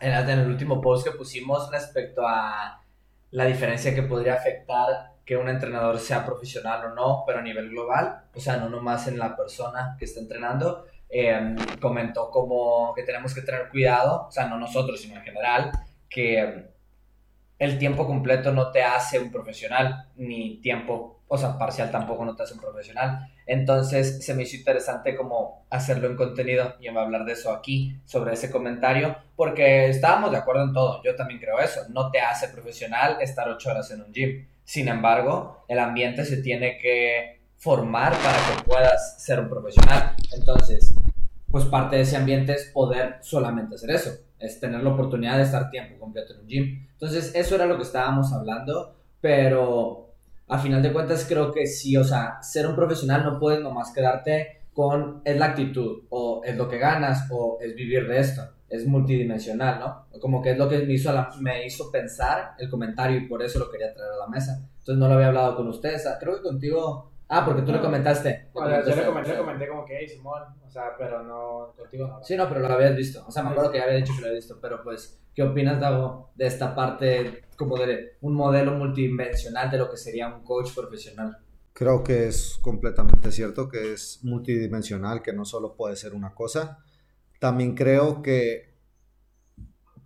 en, en el último post que pusimos respecto a la diferencia que podría afectar que un entrenador sea profesional o no, pero a nivel global, o sea, no nomás en la persona que está entrenando, eh, comentó como que tenemos que tener cuidado, o sea, no nosotros, sino en general, que el tiempo completo no te hace un profesional, ni tiempo, o sea, parcial tampoco no te hace un profesional. Entonces se me hizo interesante como hacerlo en contenido y me a hablar de eso aquí, sobre ese comentario, porque estábamos de acuerdo en todo, yo también creo eso, no te hace profesional estar ocho horas en un gym. Sin embargo, el ambiente se tiene que formar para que puedas ser un profesional. Entonces, pues parte de ese ambiente es poder solamente hacer eso, es tener la oportunidad de estar tiempo completo en un gym. Entonces, eso era lo que estábamos hablando, pero a final de cuentas creo que sí, o sea, ser un profesional no puedes nomás quedarte con es la actitud, o es lo que ganas, o es vivir de esto. Es multidimensional, ¿no? Como que es lo que me hizo, me hizo pensar el comentario y por eso lo quería traer a la mesa. Entonces no lo había hablado con ustedes. Creo que contigo Ah, porque tú le comentaste. yo le comenté, le comenté como que, hey, Simón, o sea, pero no contigo no. Sí, no, pero lo habías visto. O sea, me acuerdo que ya había dicho que lo había visto, pero pues, ¿qué opinas, Dago, de esta parte como de un modelo multidimensional de lo que sería un coach profesional? Creo que es completamente cierto que es multidimensional, que no solo puede ser una cosa. También creo que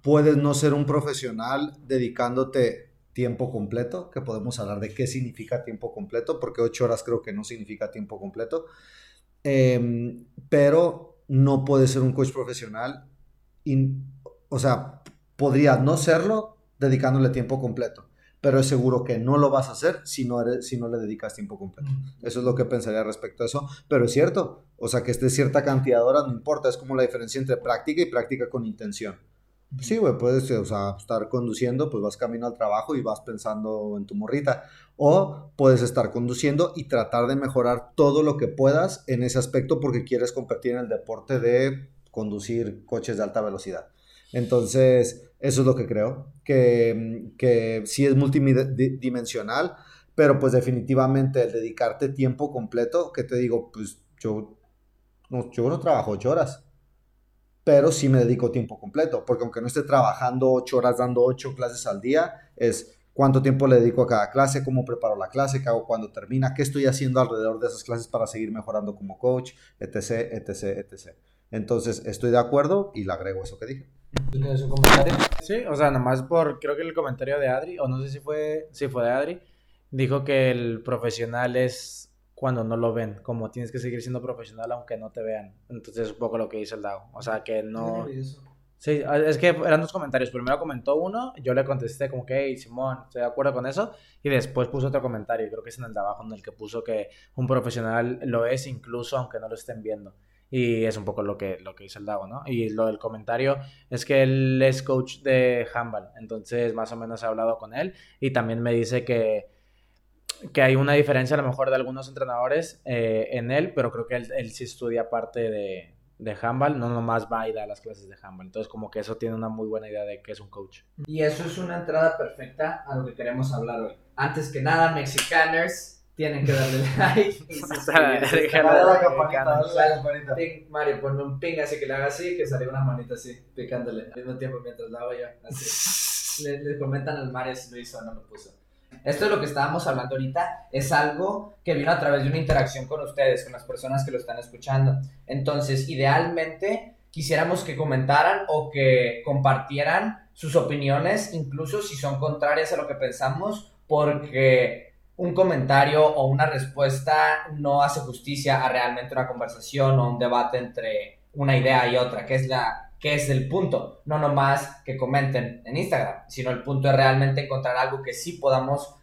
puedes no ser un profesional dedicándote tiempo completo, que podemos hablar de qué significa tiempo completo, porque ocho horas creo que no significa tiempo completo, em, pero no puede ser un coach profesional, y, o sea, podría no serlo dedicándole tiempo completo, pero es seguro que no lo vas a hacer si no, eres, si no le dedicas tiempo completo. Eso es lo que pensaría respecto a eso, pero es cierto, o sea, que esté cierta cantidad de horas no importa, es como la diferencia entre práctica y práctica con intención. Sí, güey, puedes o sea, estar conduciendo, pues vas camino al trabajo y vas pensando en tu morrita. O puedes estar conduciendo y tratar de mejorar todo lo que puedas en ese aspecto porque quieres competir en el deporte de conducir coches de alta velocidad. Entonces, eso es lo que creo, que, que sí es multidimensional, pero pues definitivamente el dedicarte tiempo completo, que te digo, pues yo no, yo no trabajo ocho horas pero sí me dedico tiempo completo, porque aunque no esté trabajando ocho horas dando ocho clases al día, es cuánto tiempo le dedico a cada clase, cómo preparo la clase, qué hago cuando termina, qué estoy haciendo alrededor de esas clases para seguir mejorando como coach, etc., etc., etc. Entonces, estoy de acuerdo y le agrego eso que dije. ¿Tienes un comentario? Sí, o sea, nomás por, creo que el comentario de Adri, o no sé si fue, si fue de Adri, dijo que el profesional es cuando no lo ven, como tienes que seguir siendo profesional aunque no te vean. Entonces es un poco lo que dice el DAO. O sea, que no... Sí, es que eran dos comentarios. Primero comentó uno, yo le contesté como que, hey, Simón, estoy de acuerdo con eso. Y después puso otro comentario, creo que es en el de abajo, en el que puso que un profesional lo es incluso aunque no lo estén viendo. Y es un poco lo que, lo que dice el DAO, ¿no? Y lo del comentario es que él es coach de handball, entonces más o menos he hablado con él y también me dice que que hay una diferencia a lo mejor de algunos entrenadores eh, en él, pero creo que él, sí estudia parte de, de handball, no nomás va y da las clases de handball. Entonces como que eso tiene una muy buena idea de que es un coach. Y eso es una entrada perfecta a lo que queremos hablar hoy. Antes que nada, mexicaners, tienen que darle like. Mario, ponme un ping así que le haga así, que sale una manita así, picándole al mismo tiempo mientras la hago yo. Así. le, le comentan al Mario si lo hizo o no lo puso. Esto de lo que estábamos hablando ahorita es algo que vino a través de una interacción con ustedes, con las personas que lo están escuchando. Entonces, idealmente quisiéramos que comentaran o que compartieran sus opiniones, incluso si son contrarias a lo que pensamos, porque un comentario o una respuesta no hace justicia a realmente una conversación o un debate entre una idea y otra, que es la que es el punto, no nomás que comenten en Instagram, sino el punto es realmente encontrar algo que sí podamos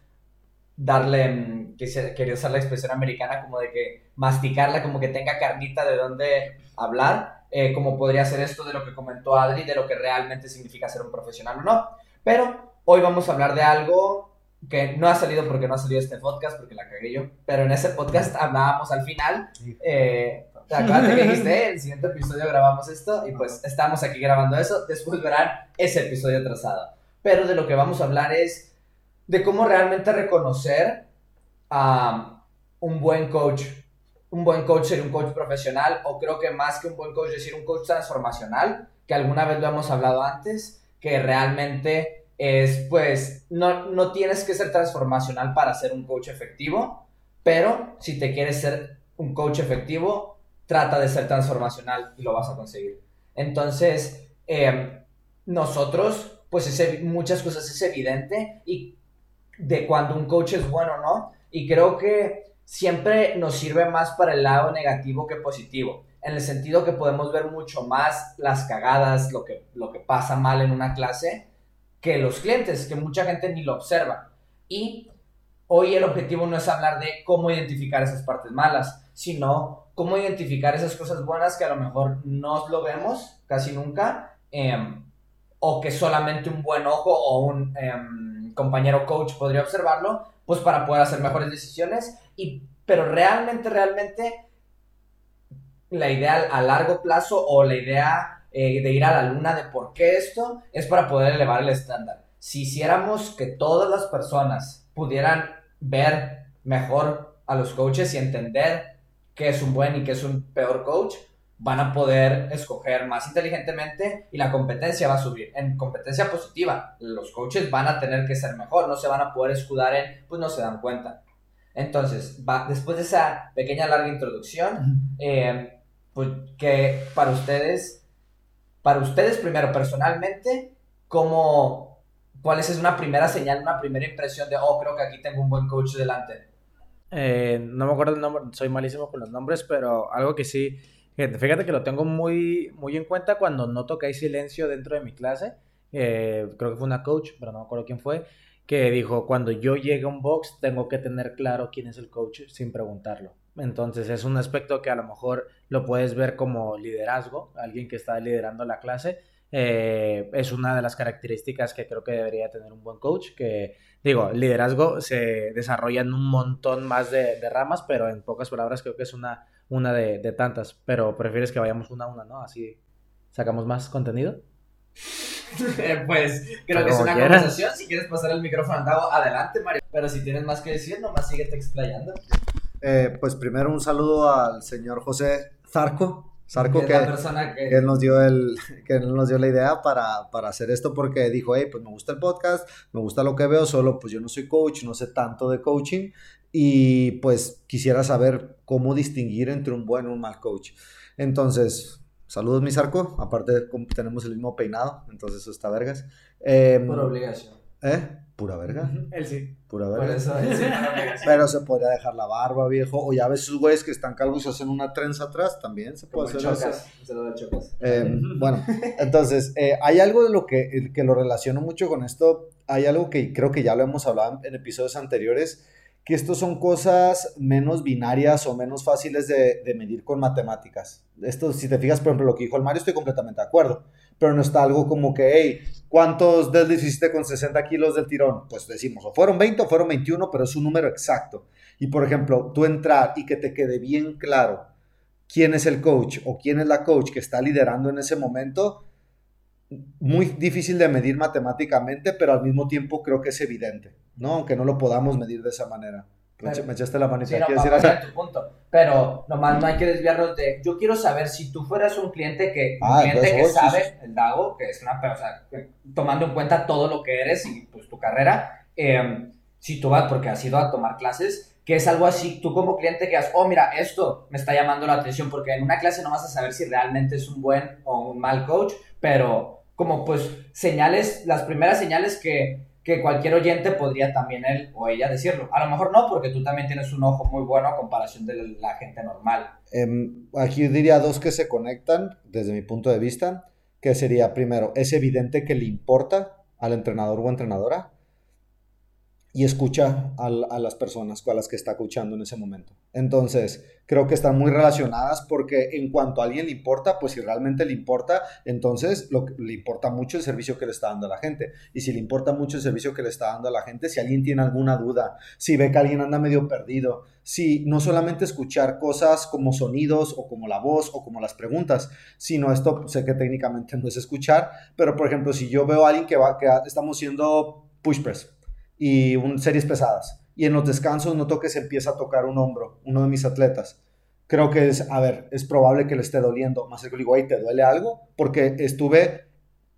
darle, mm, que quería usar la expresión americana, como de que masticarla, como que tenga carnita de dónde hablar, eh, como podría ser esto de lo que comentó Adri, de lo que realmente significa ser un profesional o no. Pero hoy vamos a hablar de algo que no ha salido porque no ha salido este podcast, porque la cagué yo, pero en ese podcast hablábamos al final eh, Acuérdate que dijiste, el siguiente episodio grabamos esto y pues estamos aquí grabando eso. Después verán ese episodio atrasado. Pero de lo que vamos a hablar es de cómo realmente reconocer a un buen coach. Un buen coach ser un coach profesional o creo que más que un buen coach decir un coach transformacional, que alguna vez lo hemos hablado antes. que realmente es, pues, no, no tienes que ser transformacional para ser un coach efectivo, pero si te quieres ser un coach efectivo, trata de ser transformacional y lo vas a conseguir. Entonces, em, nosotros, pues muchas cosas es evidente y de cuando un coach es bueno o no, y creo que siempre nos sirve más para el lado negativo que positivo, en el sentido que podemos ver mucho más las cagadas, lo que, lo que pasa mal en una clase, que los clientes, que mucha gente ni lo observa. Y hoy el objetivo no es hablar de cómo identificar esas partes malas, sino cómo identificar esas cosas buenas que a lo mejor no lo vemos casi nunca, em, o que solamente un buen ojo o un em, compañero coach podría observarlo, pues para poder hacer mejores decisiones. Y, pero realmente, realmente, la idea a largo plazo o la idea eh, de ir a la luna de por qué esto es para poder elevar el estándar. Si hiciéramos que todas las personas pudieran ver mejor a los coaches y entender qué es un buen y qué es un peor coach, van a poder escoger más inteligentemente y la competencia va a subir. En competencia positiva, los coaches van a tener que ser mejor, no se van a poder escudar en, pues no se dan cuenta. Entonces, va, después de esa pequeña larga introducción, eh, pues que para ustedes, para ustedes primero personalmente, ¿cómo, ¿cuál es una primera señal, una primera impresión de, oh, creo que aquí tengo un buen coach delante? Eh, no me acuerdo el nombre, soy malísimo con los nombres, pero algo que sí, fíjate que lo tengo muy, muy en cuenta cuando noto que hay silencio dentro de mi clase. Eh, creo que fue una coach, pero no me acuerdo quién fue, que dijo, cuando yo llegue a un box, tengo que tener claro quién es el coach sin preguntarlo. Entonces es un aspecto que a lo mejor lo puedes ver como liderazgo, alguien que está liderando la clase. Eh, es una de las características que creo que debería tener un buen coach, que digo, el liderazgo se desarrolla en un montón más de, ramas, pero en pocas palabras creo que es una, una de, tantas, pero prefieres que vayamos una a una, ¿no? Así sacamos más contenido. pues creo que es una conversación. Si quieres pasar el micrófono andado, adelante, Mario. Pero si tienes más que decir, nomás síguete explayando. Eh, pues primero un saludo al señor José Zarco, Sarco que, que... nos dio el, que nos dio la idea para, hacer esto porque dijo, hey, pues me gusta el podcast, me gusta lo que veo, solo pues yo no soy coach, no sé tanto de coaching y pues quisiera saber cómo distinguir entre un buen y un mal coach. Entonces, saludos mi Sarco, aparte tenemos el mismo peinado, entonces eso está vergas. Em, Por obligación. ¿Eh? Pura verga. Él sí. Pura verga. Pero se podría dejar la barba, viejo. O ya ves sus güeyes que están calvos y hacen una trenza atrás, también se puede hacer chocas. Eh, bueno, entonces, eh, hay algo de lo que, que lo relaciono mucho con esto. Hay algo que creo que ya lo hemos hablado en episodios anteriores, que estos son cosas menos binarias o menos fáciles de, de medir con matemáticas. Esto, si te fijas, por ejemplo, lo que dijo el Mario, estoy completamente de acuerdo pero no está algo como que, hey, ¿cuántos deadlifts hiciste con 60 kilos del tirón? Pues decimos, o fueron 20 o fueron 21, pero es un número exacto. Y por ejemplo, tú entrar y que te quede bien claro quién es el coach o quién es la coach que está liderando en ese momento, muy difícil de medir matemáticamente, pero al mismo tiempo creo que es evidente, ¿no? Aunque no lo podamos medir de esa manera. Me echaste la manita. Sí, no, decir tu punto. Pero nomás no hay que desviarnos de. Yo quiero saber si tú fueras un cliente que. un ah, cliente que sabe, el Dago, que es una. O sea, tomando en cuenta todo lo que eres y pues tu carrera. Em, si tú vas, porque has ido a tomar clases, que es algo así, tú como cliente que has, oh, mira, esto me está llamando la atención, porque en una clase no vas a saber si realmente es un buen o un mal coach, pero como pues señales, las primeras señales que que cualquier oyente podría también él o ella decirlo. A lo mejor no, porque tú también tienes un ojo muy bueno a comparación de la gente normal. Em, aquí diría dos que se conectan desde mi punto de vista, que sería primero, es evidente que le importa al entrenador o entrenadora y escucha a, las personas con las que está escuchando en ese momento. Entonces, creo que están muy relacionadas porque en cuanto a alguien le importa, pues si realmente le importa, entonces le importa mucho el servicio que le está dando a la gente. Y si le importa mucho el servicio que le está dando a la gente, si alguien tiene alguna duda, si ve que alguien anda medio perdido, si no solamente escuchar cosas como sonidos o como la voz o como las preguntas, sino esto sé que técnicamente no es escuchar, pero por ejemplo, si yo veo a alguien que, va, que estamos haciendo push press, y series pesadas. Y en los descansos noto que se empieza a tocar un hombro, uno de mis atletas. Creo que es, a ver, es probable que le esté doliendo. Más que digo, ¿te duele algo? Porque estuve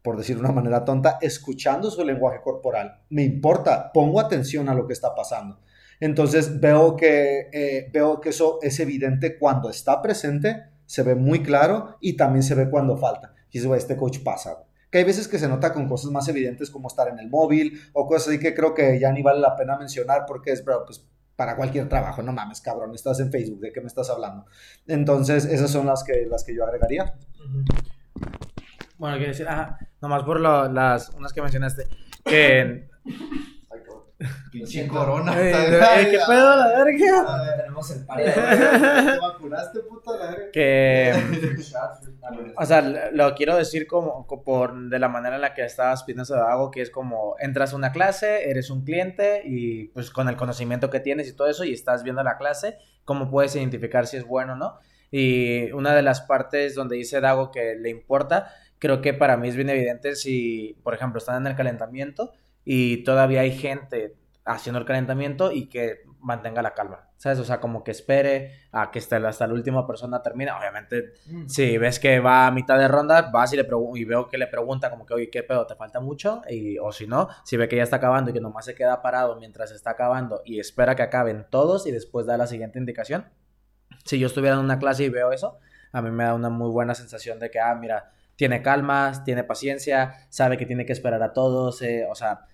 por decir de una manera tonta, escuchando su lenguaje corporal. Me importa, pongo atención a lo que está pasando. Entonces veo que, eh, veo que eso es evidente cuando está presente, se ve muy claro y también se ve cuando falta. Y dices, este coach pasa. Que hay veces que se nota con cosas más evidentes como estar en el móvil o cosas así que creo que ya ni vale la pena mencionar porque es, bro, pues para cualquier trabajo, no mames, cabrón, estás en Facebook, ¿de qué me estás hablando? Entonces, esas son las que, las que yo agregaría. Bueno, quiero decir, ajá, nomás por lo, las, unas que mencionaste, que... Pinche corona. Eh, eh, ¿Qué pedo la verga? Tenemos el par ¿Te vacunaste, puta la? Que... O sea, lo quiero decir como co- por de la manera en la que estabas pidiendo algo que es como entras a una clase, eres un cliente y pues con el conocimiento que tienes y todo eso y estás viendo la clase, cómo puedes identificar si es bueno o no. Y una de las partes donde dice Dago que le importa, creo que para mí es bien evidente si, por ejemplo, están en el calentamiento y todavía hay gente haciendo el calentamiento y que mantenga la calma, ¿sabes? O sea, como que espere a que hasta, la- hasta la última persona termine. Obviamente, si ves que va a mitad de ronda, vas y, le y veo que le pregunta como que, oye, ¿qué pedo? ¿Te falta mucho? Y, o si no, si ve que ya está acabando y que nomás se queda parado mientras está acabando y espera que acaben todos y después da la siguiente indicación. Si yo estuviera en una clase y veo eso, a mí me da una muy buena sensación de que, ah, mira, tiene calma, tiene paciencia, sabe que tiene que esperar a todos, eh, o sea,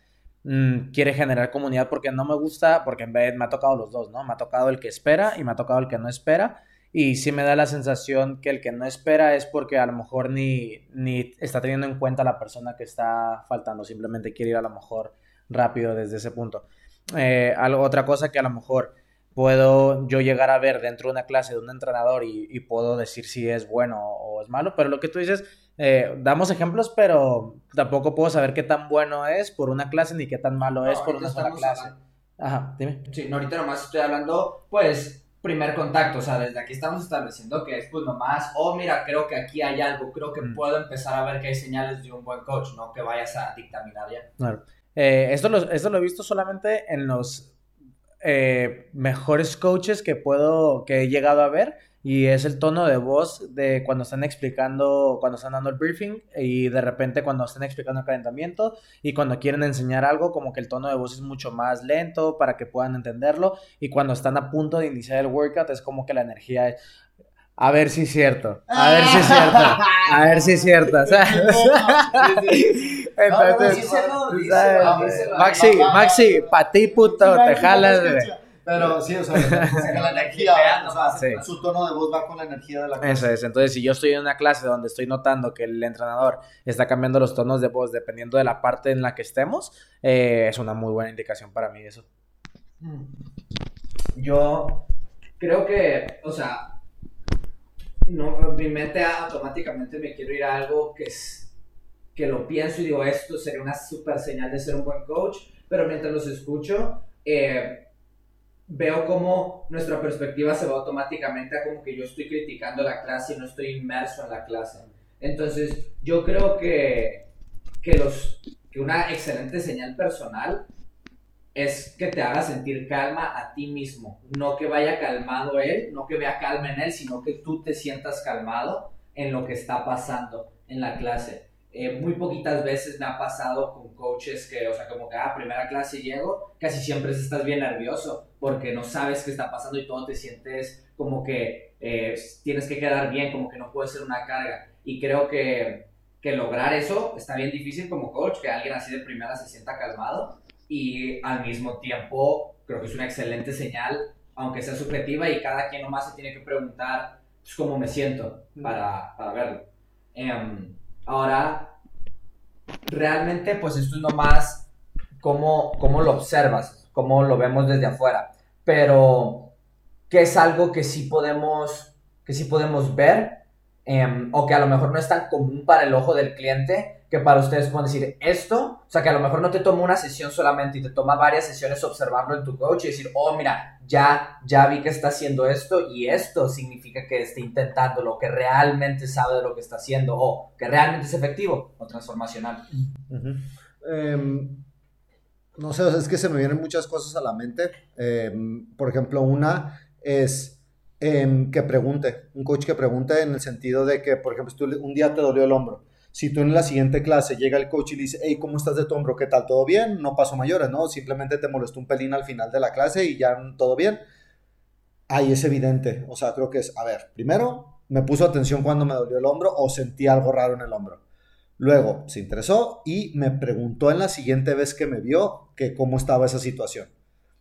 mm, quiere generar comunidad porque no me gusta, porque en vez me ha tocado los dos, ¿no? Me ha tocado el que espera y me ha tocado el que no espera. Y sí me da la sensación que el que no espera es porque a lo mejor ni, ni está teniendo en cuenta la persona que está faltando, simplemente quiere ir a lo mejor rápido desde ese punto. Eh, algo, otra cosa que a lo mejor puedo yo llegar a ver dentro de una clase de un entrenador y puedo decir si es bueno o es malo, pero lo que tú dices, eh, damos ejemplos, pero tampoco puedo saber qué tan bueno es por una clase ni qué tan malo es por una sola clase. hablando- Ajá, dime. Sí, no, ahorita nomás estoy hablando, pues, primer contacto, o sea, desde aquí estamos estableciendo que es, pues, nomás, oh, mira, creo que aquí hay algo, creo que Mm. puedo empezar a ver que hay señales de un buen coach, no que vayas a dictaminar ya. Claro. Eh, esto, lo, esto lo he visto solamente en los eh, mejores coaches que puedo, que he llegado a ver. Y es el tono de voz de cuando están explicando, cuando están dando el briefing y de repente cuando están explicando el calentamiento y cuando quieren enseñar algo, como que el tono de voz es mucho más lento para que puedan entenderlo. Y cuando están a punto de iniciar el workout es como que la energía es, a ver si es cierto, a ver si es cierto, a ver si es cierto. Entonces. Maxi, Maxi, pa' ti, puto, te jalas, güey. Pero sí, o sea, la energía, o sea, Sí. su tono de voz va con la energía de la clase. Eso es, entonces si yo estoy en una clase donde estoy notando que el entrenador está cambiando los tonos de voz dependiendo de la parte en la que estemos, eh, es una muy buena indicación para mí eso. Yo creo que, o sea, no, mi mente automáticamente me quiero ir a algo que es que lo pienso y digo, esto sería una super señal de ser un buen coach, pero mientras los escucho, eh, veo como nuestra perspectiva se va automáticamente a como que yo estoy criticando la clase y no estoy inmerso en la clase. Entonces, yo creo que, que, los, que una excelente señal personal es que te haga sentir calma a ti mismo, no que vaya calmado él, no que vea calma en él, sino que tú te sientas calmado en lo que está pasando en la clase. Eh, muy poquitas veces me ha pasado con coaches que, o sea, como que, ah, primera clase llego, casi siempre estás bien nervioso porque no sabes qué está pasando y todo te sientes como que eh, tienes que quedar bien, como que no puede ser una carga. Y creo que, que lograr eso está bien difícil como coach, que alguien así de primera se sienta calmado y al mismo tiempo creo que es una excelente señal, aunque sea subjetiva y cada quien nomás se tiene que preguntar pues, cómo me siento para, para verlo. Em, ahora, realmente pues esto es nomás cómo, cómo lo observas, cómo lo vemos desde afuera, pero que es algo que sí podemos, que sí podemos ver em, o que a lo mejor no es tan común para el ojo del cliente que para ustedes pueden decir esto, o sea, que a lo mejor no te toma una sesión solamente y te toma varias sesiones observarlo en tu coach y decir, oh, mira, ya, ya vi que está haciendo esto y esto significa que esté intentando lo que realmente sabe de lo que está haciendo o que realmente es efectivo o transformacional. Em, no sé, es que se me vienen muchas cosas a la mente. Em, por ejemplo, una es em, que pregunte, un coach que pregunte en el sentido de que, por ejemplo, si tú un día te dolió el hombro, Si tú en la siguiente clase llega el coach y le dice, hey, ¿cómo estás de tu hombro? ¿Qué tal? ¿Todo bien? No pasó mayores, ¿no? Simplemente te molestó un pelín al final de la clase y ya todo bien. Ahí es evidente. O sea, creo que es, a ver, primero, me puso atención cuando me dolió el hombro o sentí algo raro en el hombro. Luego se interesó y me preguntó en la siguiente vez que me vio que cómo estaba esa situación.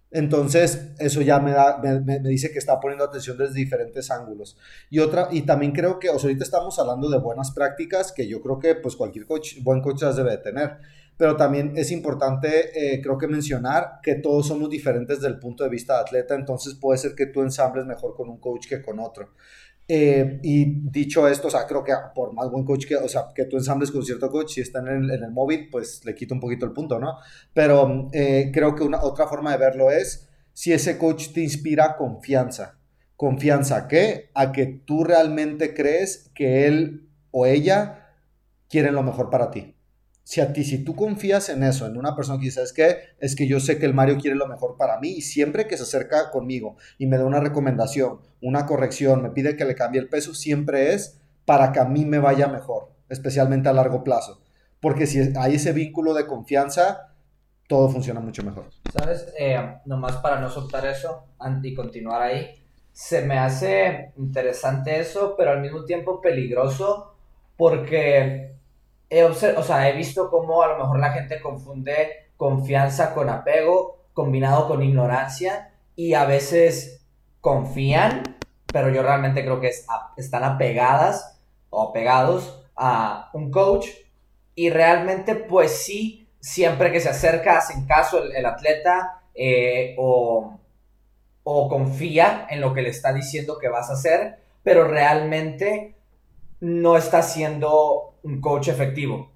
Entonces, eso ya me, da, me, dice que está poniendo atención desde diferentes ángulos. Y otra, y también creo que, o ahorita estamos hablando de buenas prácticas que yo creo que pues cualquier coach, buen coach las debe tener. Pero también es importante, eh, creo que mencionar que todos somos diferentes desde el punto de vista de atleta, entonces puede ser que tú ensambles mejor con un coach que con otro. Eh, y dicho esto, o sea, creo que por más buen coach que, o sea, que tú ensambles con cierto coach, si está en el, móvil, pues le quito un poquito el punto, ¿no? Pero eh, creo que una otra forma de verlo es si ese coach te inspira confianza. ¿Confianza qué? A que tú realmente crees que él o ella quieren lo mejor para ti si a ti, si tú confías en eso, en una persona que dice, ¿sabes qué? Es que yo sé que el Mario quiere lo mejor para mí y siempre que se acerca conmigo y me da una recomendación, una corrección, me pide que le cambie el peso, siempre es para que a mí me vaya mejor, especialmente a largo plazo. Porque si hay ese vínculo de confianza, todo funciona mucho mejor. ¿Sabes? Eh, nomás para no soltar eso y continuar ahí, se me hace interesante eso, pero al mismo tiempo peligroso porque he, o sea, he visto cómo a lo mejor la gente confunde confianza con apego, combinado con ignorancia, y a veces confían, pero yo realmente creo que están apegadas o apegados a un coach, y realmente pues sí, siempre que se acerca, hacen caso el, atleta eh, o, o confía en lo que le está diciendo que vas a hacer, pero realmente no está siendo un coach efectivo.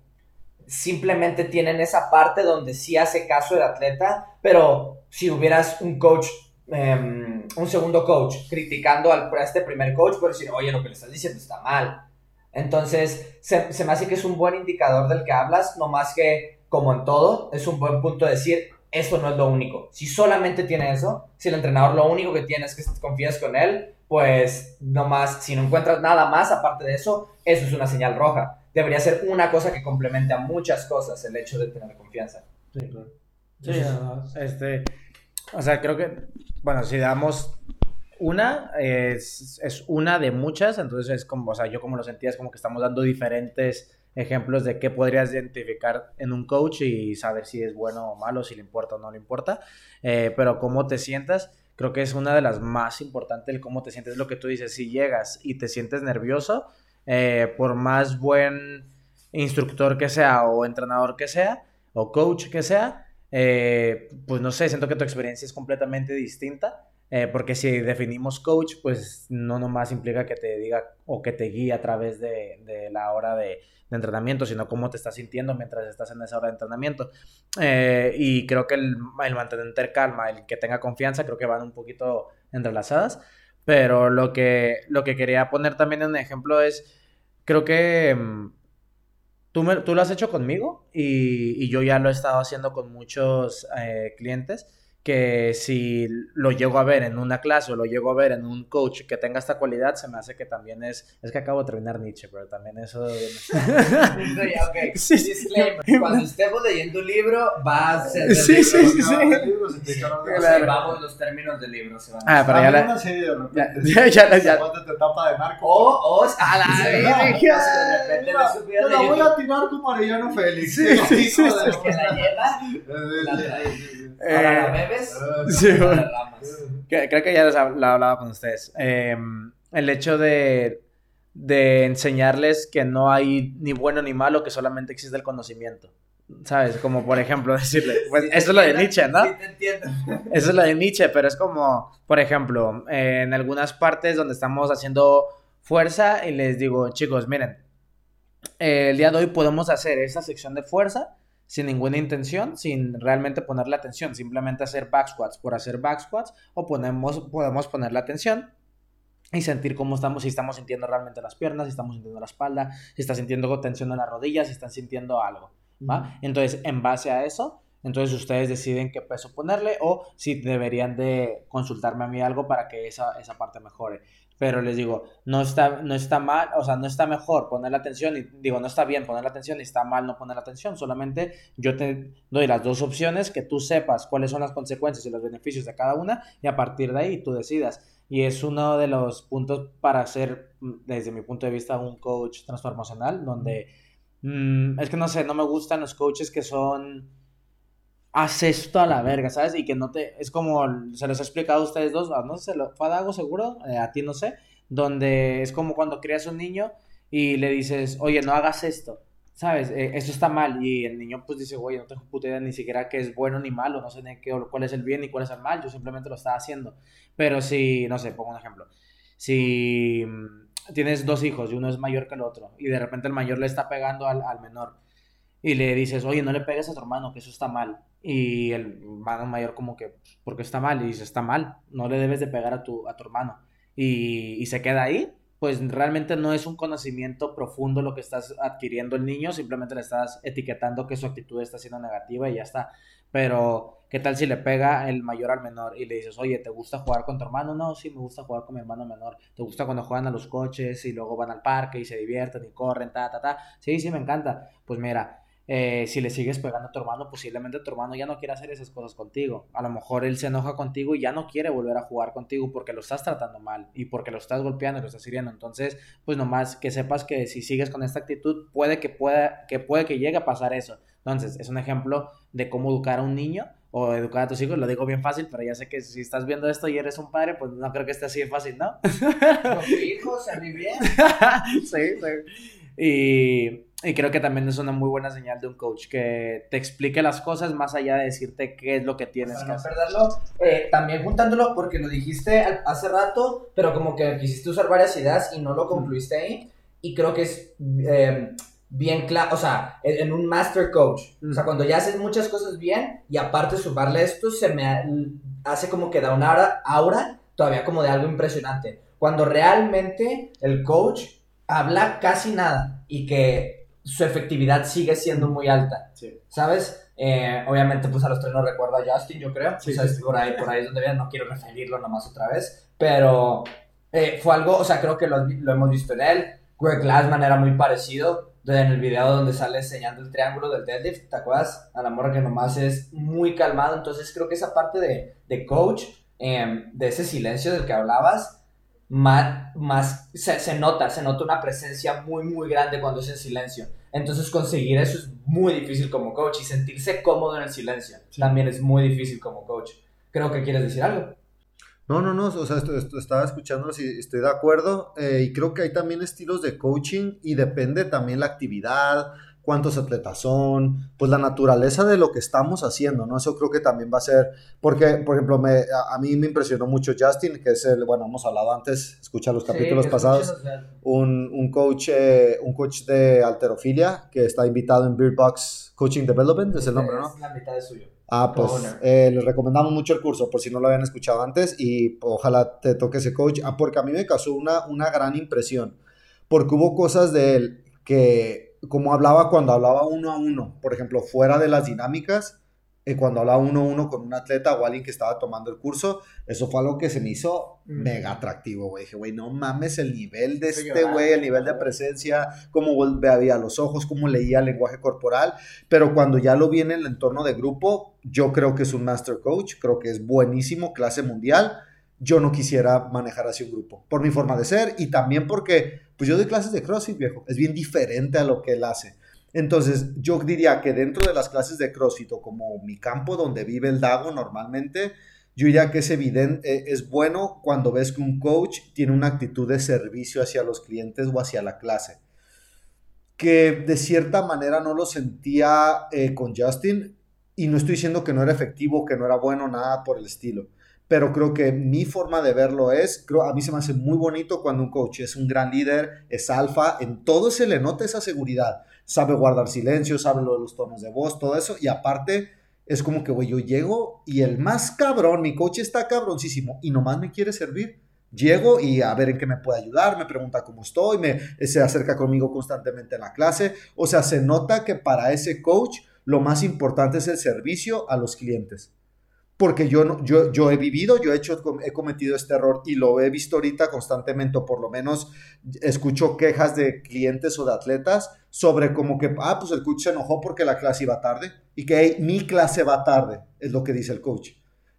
Simplemente tienen esa parte donde sí hace caso el atleta, pero si hubieras un coach, em, un segundo coach, criticando al, a este primer coach, por decir, oye, lo que le estás diciendo está mal. Entonces, se, se me hace que es un buen indicador del que hablas, no más que, como en todo, es un buen punto de decir, eso no es lo único. Si solamente tiene eso, si el entrenador lo único que tiene es que confías con él, pues nomás, si no encuentras nada más aparte de eso, eso es una señal roja. Debería ser una cosa que complemente a muchas cosas el hecho de tener confianza. Sí, claro. Sí, este, o sea, creo que, bueno, si damos una, es, es, una de muchas, entonces es como, o sea, yo como lo sentía, es como que estamos dando diferentes ejemplos de qué podrías identificar en un coach y saber si es bueno o malo, si le importa o no le importa, eh, pero cómo te sientas creo que es una de las más importantes, el cómo te sientes, lo que tú dices, si llegas y te sientes nervioso, eh, por más buen instructor que sea o entrenador que sea o coach que sea, eh, pues no sé, siento que tu experiencia es completamente distinta. Eh, porque si definimos coach, pues no nomás implica que te diga o que te guíe a través de, de la hora de, de entrenamiento, sino cómo te estás sintiendo mientras estás en esa hora de entrenamiento. Eh, y creo que el, el, mantener calma, el que tenga confianza, creo que van un poquito entrelazadas. Pero lo que, lo que quería poner también en ejemplo es, creo que mm, tú, me, tú lo has hecho conmigo y, y, yo ya lo he estado haciendo con muchos eh, clientes que si lo llego a ver en una clase o lo llego a ver en un coach que tenga esta cualidad, se me hace que también es, es que acabo de terminar Nietzsche, pero también eso... okay. sí, Disclaimer, cuando estemos leyendo un libro, va a ser... Sí, sí, sí, sí. Vamos los términos del libro. Se van ah, pero ya la... Ya, ya, ya. te tapa de narco. O, o, a la vez. De repente Te la voy a tirar como Arellano Félix. Sí, sí, sí. Que la lleva, eh, creo que ya les hablaba con ustedes. Em, el hecho de, de enseñarles que no hay ni bueno ni malo, que solamente existe el conocimiento. ¿Sabes? Como por ejemplo decirle, pues eso es lo de Nietzsche, ¿no? Sí, te entiendo. Eso es lo de Nietzsche, pero es como, por ejemplo, en algunas partes donde estamos haciendo fuerza y les digo, chicos, miren, el día de hoy podemos hacer esta sección de fuerza sin ninguna intención, sin realmente ponerle atención, simplemente hacer back squats por hacer back squats o ponemos, podemos ponerle atención y sentir cómo estamos, si estamos sintiendo realmente las piernas, si estamos sintiendo la espalda, si está sintiendo tensión en las rodillas, si están sintiendo algo, ¿va? Entonces, en base a eso, entonces ustedes deciden qué peso ponerle o si deberían de consultarme a mí algo para que esa, esa parte mejore. Pero les digo, no está, no está mal, o sea, no está mejor poner la atención y digo, no está bien poner la atención y está mal no poner la atención, solamente yo te doy las dos opciones, que tú sepas cuáles son las consecuencias y los beneficios de cada una y a partir de ahí tú decidas. Y es uno de los puntos para ser, desde mi punto de vista, un coach transformacional, donde mm, es que no sé, no me gustan los coaches que son haz esto a la verga, ¿sabes? Y que no te, es como, se los he explicado a ustedes dos, no sé, lo, fue a seguro, eh, a ti no sé, donde es como cuando crías un niño y le dices, oye, no hagas esto, ¿sabes? Eh, esto está mal, y el niño pues dice, oye, no tengo puta idea ni siquiera qué es bueno ni malo, no sé ni qué, cuál es el bien ni cuál es el mal, yo simplemente lo estaba haciendo. Pero si, no sé, pongo un ejemplo, si mm, tienes dos hijos y uno es mayor que el otro, y de repente el mayor le está pegando al, al menor, y le dices, oye, no le pegues a tu hermano, que eso está mal. Y el hermano mayor como que, porque está mal? Y dice, está mal, no le debes de pegar a tu, a tu hermano. Y, y se queda ahí, pues realmente no es un conocimiento profundo lo que estás adquiriendo el niño, simplemente le estás etiquetando que su actitud está siendo negativa y ya está. Pero, ¿qué tal si le pega el mayor al menor y le dices, oye, ¿te gusta jugar con tu hermano? No, sí, me gusta jugar con mi hermano menor. ¿Te gusta cuando juegan a los coches y luego van al parque y se divierten y corren, ta, ta, ta? Sí, sí, me encanta. Pues mira, eh, si le sigues pegando a tu hermano, posiblemente tu hermano ya no quiere hacer esas cosas contigo. A lo mejor él se enoja contigo y ya no quiere volver a jugar contigo porque lo estás tratando mal y porque lo estás golpeando y lo estás hiriendo. Entonces, pues nomás que sepas que si sigues con esta actitud, puede que pueda, que puede que llegue a pasar eso. Entonces, es un ejemplo de cómo educar a un niño o educar a tus hijos. Lo digo bien fácil, pero ya sé que si estás viendo esto y eres un padre, pues no creo que esté así de fácil, ¿no? Con tu hijo se bien. sí, sí. Y, y, creo que también es una muy buena señal de un coach que te explique las cosas más allá de decirte qué es lo que tienes Para que no hacer. perderlo, eh, también juntándolo porque lo dijiste hace rato, pero como que quisiste usar varias ideas y no lo concluiste ahí. Y creo que es eh, bien claro, o sea, en, un master coach. O sea, cuando ya haces muchas cosas bien y aparte sumarle esto, se me ha- hace como que da una aura todavía como de algo impresionante. Cuando realmente el coach habla casi nada y que su efectividad sigue siendo muy alta. Sí. ¿Sabes? Eh, obviamente, pues a los tres nos recuerda a Justin, yo creo. Sí, o sea, sí, es por ahí, por ahí es donde viene, no quiero referirlo nomás otra vez, pero eh, fue algo, o sea, creo que lo, lo hemos visto en él. Greg Glassman era muy parecido en el video donde sale enseñando el triángulo del deadlift, ¿te acuerdas? A la morra que nomás es muy calmado, entonces creo que esa parte de, de coach, eh, de ese silencio del que hablabas, más, más se, se nota, se nota una presencia muy, muy grande cuando es en silencio. Entonces conseguir eso es muy difícil como coach y sentirse cómodo en el silencio también es muy difícil como coach. Creo que quieres decir algo. No, no, no, o sea, esto, esto- estaba escuchando, sí, estoy de acuerdo, eh, y creo que hay también estilos de coaching y depende también la actividad, cuántos atletas son, pues la naturaleza de lo que estamos haciendo, ¿no? Eso creo que también va a ser, porque, por ejemplo, me, a, a mí me impresionó mucho Justin, que es el, bueno, hemos hablado antes, escucha los capítulos pasados, un, un coach, eh, un coach de alterofilia que está invitado en Beer Box Coaching Development, es el nombre, ¿no? Es la mitad de suyo. Ah, pues eh, les recomendamos mucho el curso por si no lo habían escuchado antes y ojalá te toque ese coach. Ah, porque a mí me causó una, una gran impresión. Porque hubo cosas de él que, como hablaba cuando hablaba uno a uno, por ejemplo, fuera de las dinámicas, eh, cuando hablaba uno a uno con un atleta o alguien que estaba tomando el curso, eso fue algo que se me hizo Mm. mega atractivo, güey. Dije, güey, no mames el nivel de Estoy este güey, el nivel de presencia, cómo veía los ojos, cómo leía el lenguaje corporal. Pero cuando ya lo vi en el entorno de grupo, yo creo que es un master coach, creo que es buenísimo, clase mundial. Yo no quisiera manejar así un grupo, por mi forma de ser y también porque, pues yo doy clases de CrossFit, viejo, es bien diferente a lo que él hace. Entonces, yo diría que dentro de las clases de CrossFit o como mi campo donde vive el Dago normalmente, yo diría que es evidente, eh, es bueno cuando ves que un coach tiene una actitud de servicio hacia los clientes o hacia la clase que de cierta manera no lo sentía eh, con Justin y no estoy diciendo que no era efectivo, que no era bueno, nada por el estilo. Pero creo que mi forma de verlo es, creo, a mí se me hace muy bonito cuando un coach es un gran líder, es alfa, en todo se le nota esa seguridad. Sabe guardar silencio, sabe lo de los tonos de voz, todo eso. Y aparte, es como que, güey, yo llego y el más cabrón, mi coach está cabroncísimo y nomás me quiere servir. Llego y a ver en qué me puede ayudar, me pregunta cómo estoy, me, se acerca conmigo constantemente en la clase. O sea, se nota que para ese coach lo más importante es el servicio a los clientes. Porque yo, yo, yo he vivido, yo he, hecho, he cometido este error y lo he visto ahorita constantemente, o por lo menos escucho quejas de clientes o de atletas sobre como que, ah, pues el coach se enojó porque la clase iba tarde y que mi clase va tarde, es lo que dice el coach.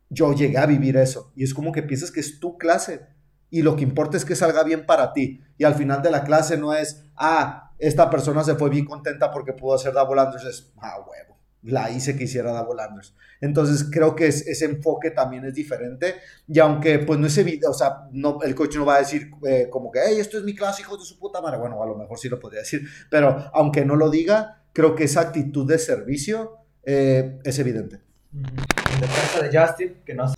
Yo llegué a vivir eso y es como que piensas que es tu clase y lo que importa es que salga bien para ti y al final de la clase no es, ah, esta persona se fue bien contenta porque pudo hacer double unders, es, ah, huevo la hice que hiciera Double Unders. Entonces creo que ese enfoque también es diferente y aunque pues no es evidente, o sea, el coach no va a decir eh, como que, hey, esto es mi clase, hijo de su puta madre. Bueno, a lo mejor sí lo podría decir, pero aunque no lo diga, creo que esa actitud de servicio eh, es evidente. En defensa de Justin, que no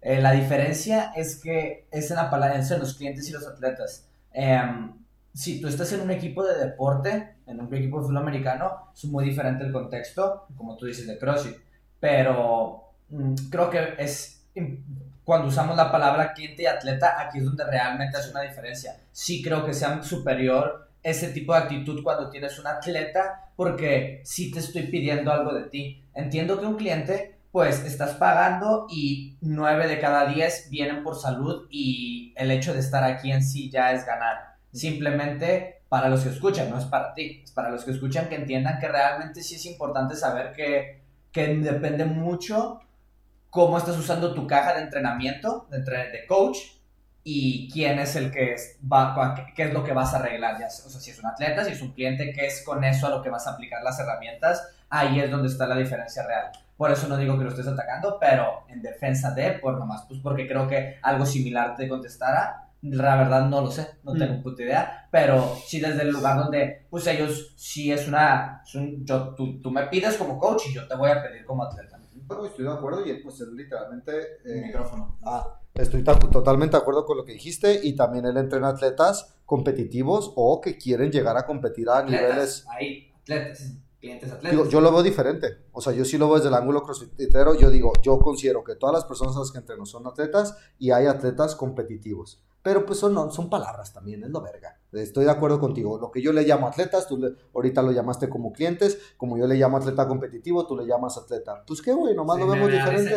eh, la diferencia es que es en la palabra entre los clientes y los atletas. Em, si tú estás en un equipo de deporte, en un equipo de fútbol americano, es muy diferente el contexto, como tú dices, de CrossFit. Pero mm, creo que es cuando usamos la palabra cliente y atleta, aquí es donde realmente hace una diferencia. Sí creo que sea superior ese tipo de actitud cuando tienes un atleta, porque sí te estoy pidiendo algo de ti. Entiendo que un cliente, pues estás pagando y nueve de cada diez vienen por salud y el hecho de estar aquí en sí ya es ganar simplemente para los que escuchan, no es para ti, es para los que escuchan que entiendan que realmente sí es importante saber que, que depende mucho cómo estás usando tu caja de entrenamiento, de, de coach, y quién es el que va, qué es lo que vas a arreglar, ya, o sea, si es un atleta, si es un cliente, qué es con eso a lo que vas a aplicar las herramientas, ahí es donde está la diferencia real. Por eso no digo que lo estés atacando, pero en defensa de, por nomás, pues porque creo que algo similar te contestara, la verdad no lo sé, no tengo mm. puta idea, pero sí desde el lugar donde, pues ellos, sí es una, yo, tú, tú, me pides como coach y yo te voy a pedir como atleta. Estoy de acuerdo y pues es literalmente... Eh, micrófono. Ah, estoy totalmente de acuerdo con lo que dijiste y también él entrena atletas competitivos o que quieren llegar a competir a niveles... Ahí, atletas clientes atletas. yo lo veo diferente. O sea, yo sí lo veo desde el ángulo crossfitero. Yo digo, yo considero que todas las personas a las que entreno son atletas y hay atletas competitivos. Pero pues son, son palabras también, es lo verga. Estoy de acuerdo contigo. Lo que yo le llamo atletas, tú ahorita lo llamaste como clientes, como yo le llamo atleta competitivo, tú le llamas atleta. Pues qué, güey, nomás lo vemos diferente.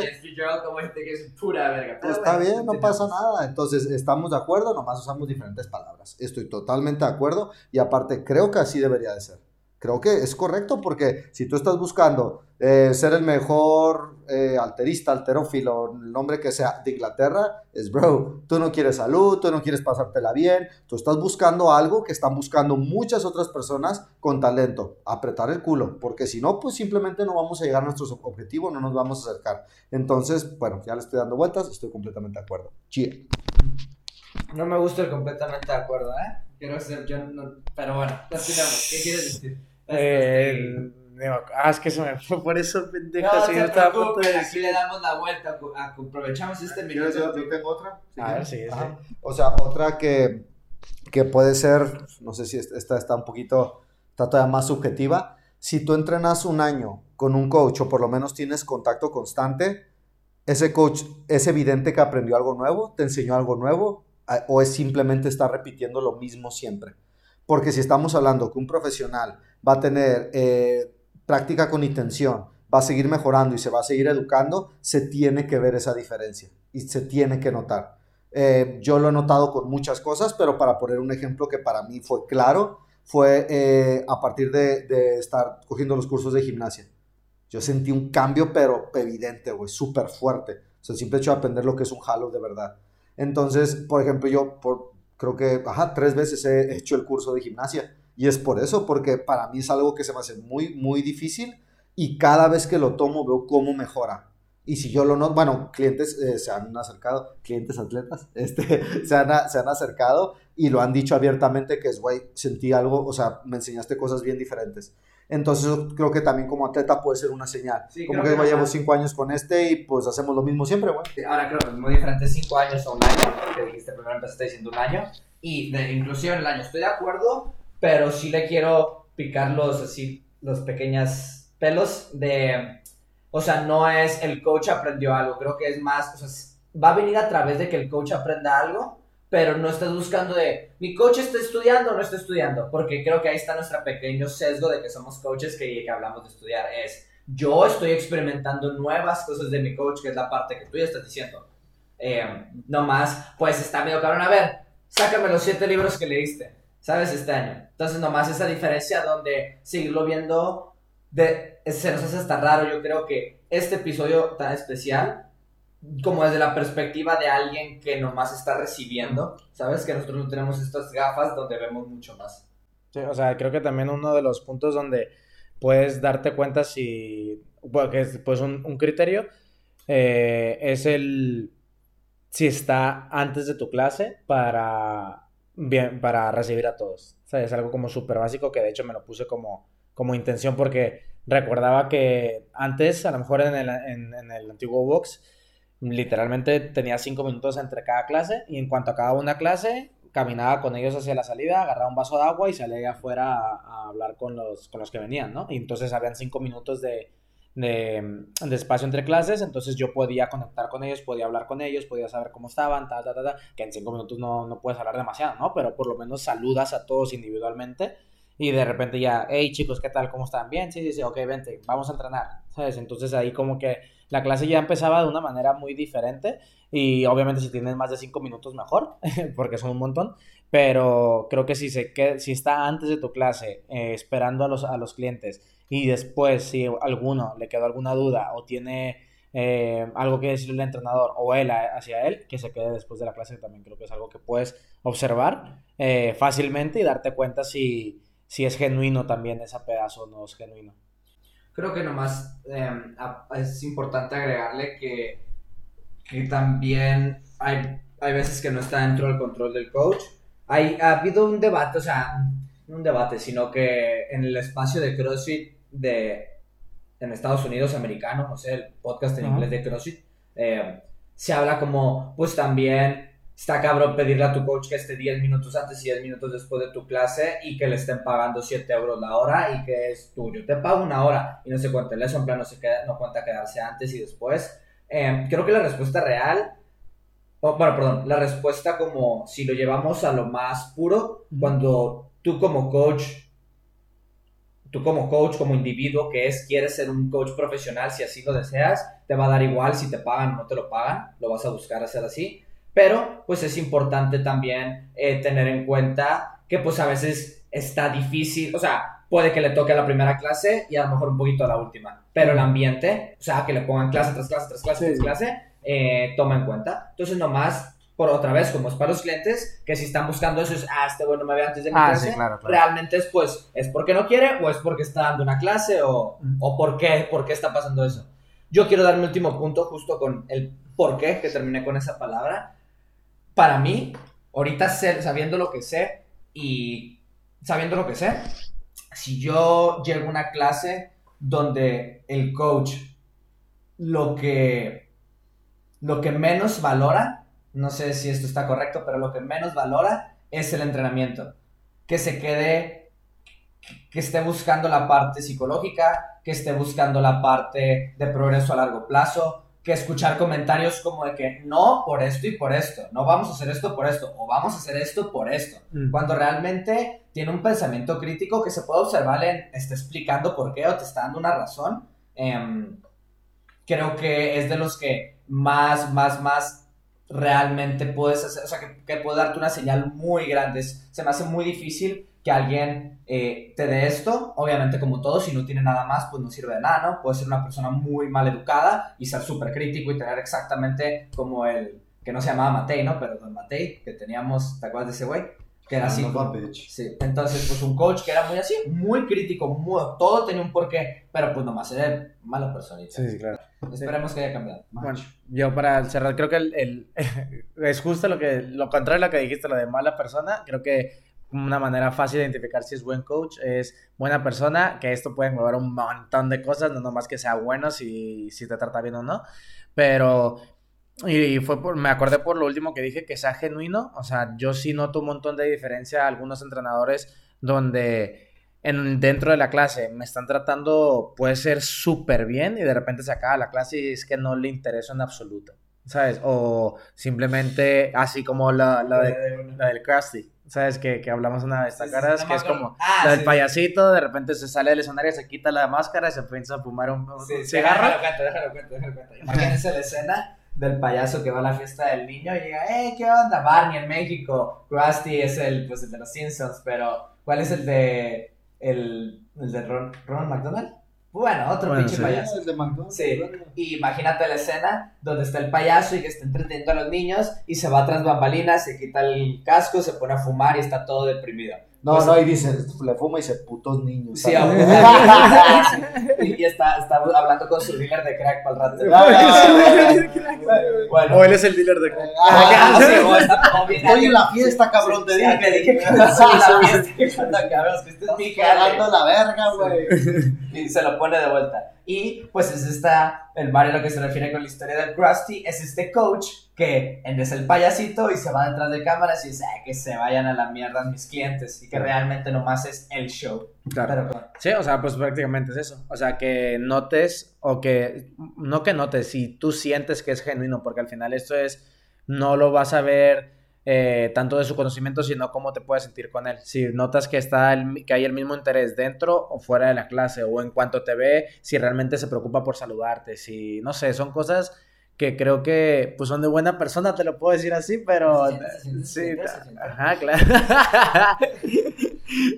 Pues está bien, no pasa nada. Entonces, estamos de acuerdo, nomás usamos diferentes palabras. Estoy totalmente de acuerdo y aparte creo que así debería de ser creo que es correcto porque si tú estás buscando eh, ser el mejor eh, alterista, alterófilo, el nombre que sea de Inglaterra, es bro, tú no quieres salud, tú no quieres pasártela bien, tú estás buscando algo que están buscando muchas otras personas con talento, apretar el culo, porque si no, pues simplemente no vamos a llegar a nuestros objetivos, no nos vamos a acercar. Entonces, bueno, ya le estoy dando vueltas, estoy completamente de acuerdo. Chie. No me gusta el completamente de acuerdo, ¿eh? Quiero ser yo, no, pero bueno, continuamos. ¿Qué quieres decir? Eh, ah, es que se me fue por eso, pendeja. No, si no estaba a de Aquí le damos la vuelta, aprovechamos este minuto. Yo, tengo otra. A ver, sí, sí. O sea, otra que, que puede ser, no sé si esta está un poquito, está todavía más subjetiva. Si tú entrenas un año con un coach o por lo menos tienes contacto constante, ese coach es evidente que aprendió algo nuevo, te enseñó algo nuevo o es simplemente está repitiendo lo mismo siempre. Porque si estamos hablando que un profesional va a tener eh, práctica con intención, va a seguir mejorando y se va a seguir educando, se tiene que ver esa diferencia y se tiene que notar. Eh, yo lo he notado con muchas cosas, pero para poner un ejemplo que para mí fue claro, fue eh, a partir de, de, estar cogiendo los cursos de gimnasia. Yo sentí un cambio, pero evidente, güey, súper fuerte. O sea, el simple hecho de aprender lo que es un halo de verdad. Entonces, por ejemplo, yo por, creo que, ajá, tres veces he hecho el curso de gimnasia y es por eso, porque para mí es algo que se me hace muy, muy difícil y cada vez que lo tomo veo cómo mejora. Y si yo lo noto, bueno, clientes eh, se han acercado, clientes atletas, este, se, han, se han acercado y lo han dicho abiertamente que es, güey, sentí algo, o sea, me enseñaste cosas bien diferentes. Entonces creo que también como atleta puede ser una señal. como que, vayamos cinco años con este y pues hacemos lo mismo siempre, güey. ahora creo que es muy diferente cinco años a un año, porque dijiste primero empezaste diciendo un año, y de inclusive en el año estoy de acuerdo, pero sí le quiero picar los, así, los pequeños pelos de, o sea, no es el coach aprendió algo, creo que es más, o sea, va a venir a través de que el coach aprenda algo, pero no estás buscando de, mi coach está estudiando o no está estudiando, porque creo que ahí está nuestro pequeño sesgo de que somos coaches que, que hablamos de estudiar, es, yo estoy experimentando nuevas cosas de mi coach, que es la parte que tú ya estás diciendo. Eh, no más, pues está medio cabrón. A ver, sácame los siete libros que leíste, ¿sabes? Este año. Entonces, nomás esa diferencia donde seguirlo viendo de, se nos hace hasta raro. Yo creo que este episodio tan especial, como desde la perspectiva de alguien que nomás está recibiendo, ¿sabes? Que nosotros no tenemos estas gafas donde vemos mucho más. Sí, o sea, creo que también uno de los puntos donde puedes darte cuenta si, porque es pues un, un criterio, eh, es el si está antes de tu clase para, bien, para recibir a todos. O sea, es algo como súper básico que de hecho me lo puse como, como intención porque recordaba que antes, a lo mejor en el, en, en el antiguo box, literalmente tenía cinco minutos entre cada clase y en cuanto acababa una clase, caminaba con ellos hacia la salida, agarraba un vaso de agua y salía afuera a, hablar con los, con los que venían, ¿no? Y entonces habían cinco minutos de, de, de, espacio entre clases, entonces yo podía conectar con ellos, podía hablar con ellos, podía saber cómo estaban, ta, ta, ta, ta, que en cinco minutos no, no puedes hablar demasiado, ¿no? Pero por lo menos saludas a todos individualmente y de repente ya, hey chicos, ¿qué tal? ¿Cómo están? Bien, sí, sí, sí, ok, vente, vamos a entrenar, ¿sabes? Entonces ahí como que la clase ya empezaba de una manera muy diferente y obviamente si tienes más de cinco minutos mejor, porque son un montón, pero creo que si, se queda, si está antes de tu clase eh, esperando a los, a los clientes y después si alguno le quedó alguna duda o tiene eh, algo que decirle al entrenador o él hacia él, que se quede después de la clase también creo que es algo que puedes observar eh, fácilmente y darte cuenta si, si es genuino también ese pedazo o no es genuino. Creo que nomás eh, es importante agregarle que, que también hay, hay veces que no está dentro del control del coach. Hay, ha habido un debate, o sea, no un debate, sino que en el espacio de CrossFit de en Estados Unidos americano, no sé, el podcast en uh -huh. inglés de CrossFit, eh, se habla como, pues también está cabrón pedirle a tu coach que esté 10 minutos antes y 10 minutos después de tu clase y que le estén pagando 7 euros la hora y que es tuyo. Te pago una hora y no se cuenta el eso, en plan no, se queda, no cuenta quedarse antes y después. Eh, creo que la respuesta real, oh, bueno, perdón, la respuesta como si lo llevamos a lo más puro, uh -huh. cuando tú como coach tú como coach, como individuo que es, quieres ser un coach profesional si así lo deseas, te va a dar igual si te pagan o no te lo pagan, lo vas a buscar hacer así, pero pues es importante también eh, tener en cuenta que pues a veces está difícil, o sea, puede que le toque a la primera clase y a lo mejor un poquito a la última, pero el ambiente, o sea, que le pongan clase tras clase tras clase tras clase, eh, toma en cuenta. Entonces nomás por otra vez, como es para los clientes, que si están buscando eso es, ah, este bueno me ve antes de mi Ah, clase, sí, claro, claro. realmente es pues, es porque no quiere o es porque está dando una clase o, o por, qué, por qué está pasando eso. Yo quiero dar mi último punto justo con el por qué, que terminé con esa palabra. Para mí, ahorita sabiendo lo que sé y sabiendo lo que sé, si yo llego a una clase donde el coach lo que, lo que menos valora, no sé si esto está correcto, pero lo que menos valora es el entrenamiento. Que se quede, que esté buscando la parte psicológica, que esté buscando la parte de progreso a largo plazo, que escuchar comentarios como de que no por esto y por esto, no vamos a hacer esto por esto, o vamos a hacer esto por esto. Mm. Cuando realmente tiene un pensamiento crítico que se puede observar en, está explicando por qué o te está dando una razón. em, creo que es de los que más, más, más realmente puedes hacer, o sea, que, que puede darte una señal muy grande. Se me hace muy difícil que alguien eh, te dé esto. Obviamente, como todo, si no tiene nada más, pues no sirve de nada, ¿no? Puede ser una persona muy mal educada y ser súper crítico y tener exactamente como el, que no se llamaba Matei, ¿no? Pero Don Matei, que teníamos, ¿te acuerdas de ese güey? Que era así. Son of a como- bitch. Sí, entonces pues un coach que era muy así, muy crítico, muy, todo tenía un porqué, pero pues nomás era mala personita. Sí, sí, claro. Esperemos que haya cambiado. Bueno, yo para cerrar, creo que el, el- es justo lo que lo contrario a lo que dijiste, lo de mala persona. Creo que una manera fácil de identificar si es buen coach es buena persona, que esto puede englobar un montón de cosas, no nomás que sea bueno si, si te trata bien o no. Pero, y, fue por, me acordé por lo último que dije, que sea genuino. O sea, yo sí noto un montón de diferencia a algunos entrenadores donde en, dentro de la clase me están tratando, puede ser súper bien y de repente se acaba la clase y es que no le interesa en absoluto, ¿sabes? O simplemente así como la, la, de, la del Krusty, ¿Sabes? Que, que hablamos una vez, ¿te Sí, sí, acuerdas? no que es como Ah, la del sí. payasito, de repente se sale del escenario, se quita la máscara y se empieza a fumar un, un sí, cigarro. Déjalo cuento, déjalo cuento, déjalo cuento. Imagínense la escena del payaso que va a la fiesta del niño y llega, ¡eh, qué onda! Barney en México. Krusty es el, pues, el de los Simpsons, pero ¿cuál es el de. el, el de Ron, Ronald McDonald? Bueno, otro Bueno, pinche sí. payaso. el de McDonald's. Sí, y imagínate la escena donde está el payaso y que está entreteniendo a los niños y se va tras bambalinas, se quita el casco, se pone a fumar y está todo deprimido. No, Pues- no, y dice, le fuma y dice, putos niños. A- y está, está hablando con su dealer de crack para el rato. Bueno, O él es el dealer de... Ah, sí, o está como bien- Estoy en la fiesta, cabrón, te dije. te dije que sí, la fiesta acabas, que este es mi la verga, güey. Y se lo pone de vuelta. Y pues es esta, el Mario lo que se refiere con la historia del Krusty, es este coach que es el payasito y se va detrás de cámaras y dice "Ay, que se vayan a la mierda mis clientes y que realmente nomás es el show. Claro. Pero, Sí, o sea, pues prácticamente es eso. O sea, que notes o que, no que notes, si tú sientes que es genuino, porque al final esto es, no lo vas a ver eh, tanto de su conocimiento, sino cómo te puedes sentir con él. Si notas que, está el- que hay el mismo interés dentro o fuera de la clase, o en cuanto te ve, si realmente se preocupa por saludarte, si, no sé, son cosas que creo que pues son de buena persona, te lo puedo decir así, pero sí, ajá, claro.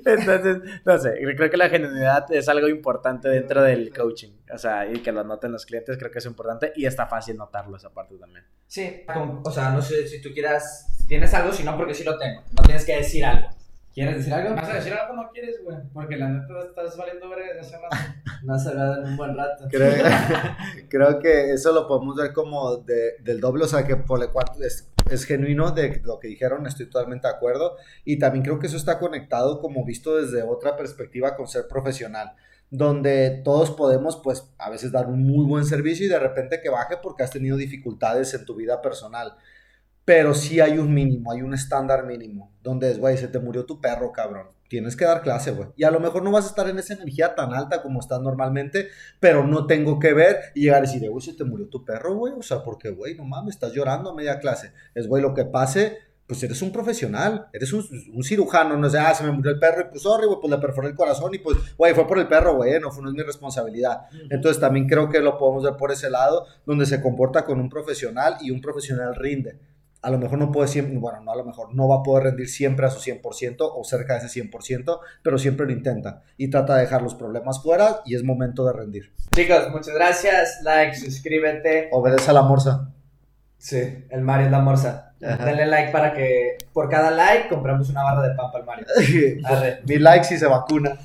Entonces, no sé, creo que la genuinidad es algo importante dentro del coaching, o sea, y que lo noten los clientes, creo que es importante y está fácil notarlo esa parte también. Sí, o sea, no sé si tú quieras, si tienes algo, si no, porque sí lo tengo. No tienes que decir algo. ¿Quieres decir algo? a decir algo no quieres, güey, porque la neta estás valiendo verga desde hace rato. No se hablado en un buen rato. Creo, creo que eso lo podemos ver como de- del doble, o sea, que por el cual es, es genuino de lo que dijeron, estoy totalmente de acuerdo. Y también creo que eso está conectado como visto desde otra perspectiva con ser profesional, donde todos podemos, pues, a veces dar un muy buen servicio y de repente que baje porque has tenido dificultades en tu vida personal. Pero sí hay un mínimo, hay un estándar mínimo, donde es, güey, se te murió tu perro, cabrón. Tienes que dar clase, güey. Y a lo mejor no vas a estar en esa energía tan alta como estás normalmente, pero no tengo que ver y llegar a decir, güey, se te murió tu perro, güey. O sea, porque, güey, no mames, estás llorando a media clase. Es, güey, lo que pase, pues eres un profesional, eres un, un cirujano, no sé, ah, se me murió el perro y pues, sorry, güey, pues le perforé el corazón y pues, güey, fue por el perro, güey, no, fue, no es mi responsabilidad. Entonces también creo que lo podemos ver por ese lado, donde se comporta con un profesional y un profesional rinde. A lo mejor no puede siempre, bueno, no a lo mejor, no va a poder rendir siempre a su 100% o cerca de ese 100%, pero siempre lo intenta y trata de dejar los problemas fuera y es momento de rendir. Chicos, muchas gracias. Like, suscríbete. Obedece a la morsa. Sí, el Mario es la morsa. Ajá. Denle like para que por cada like compramos una barra de pan para el Mario. Mi like si se vacuna.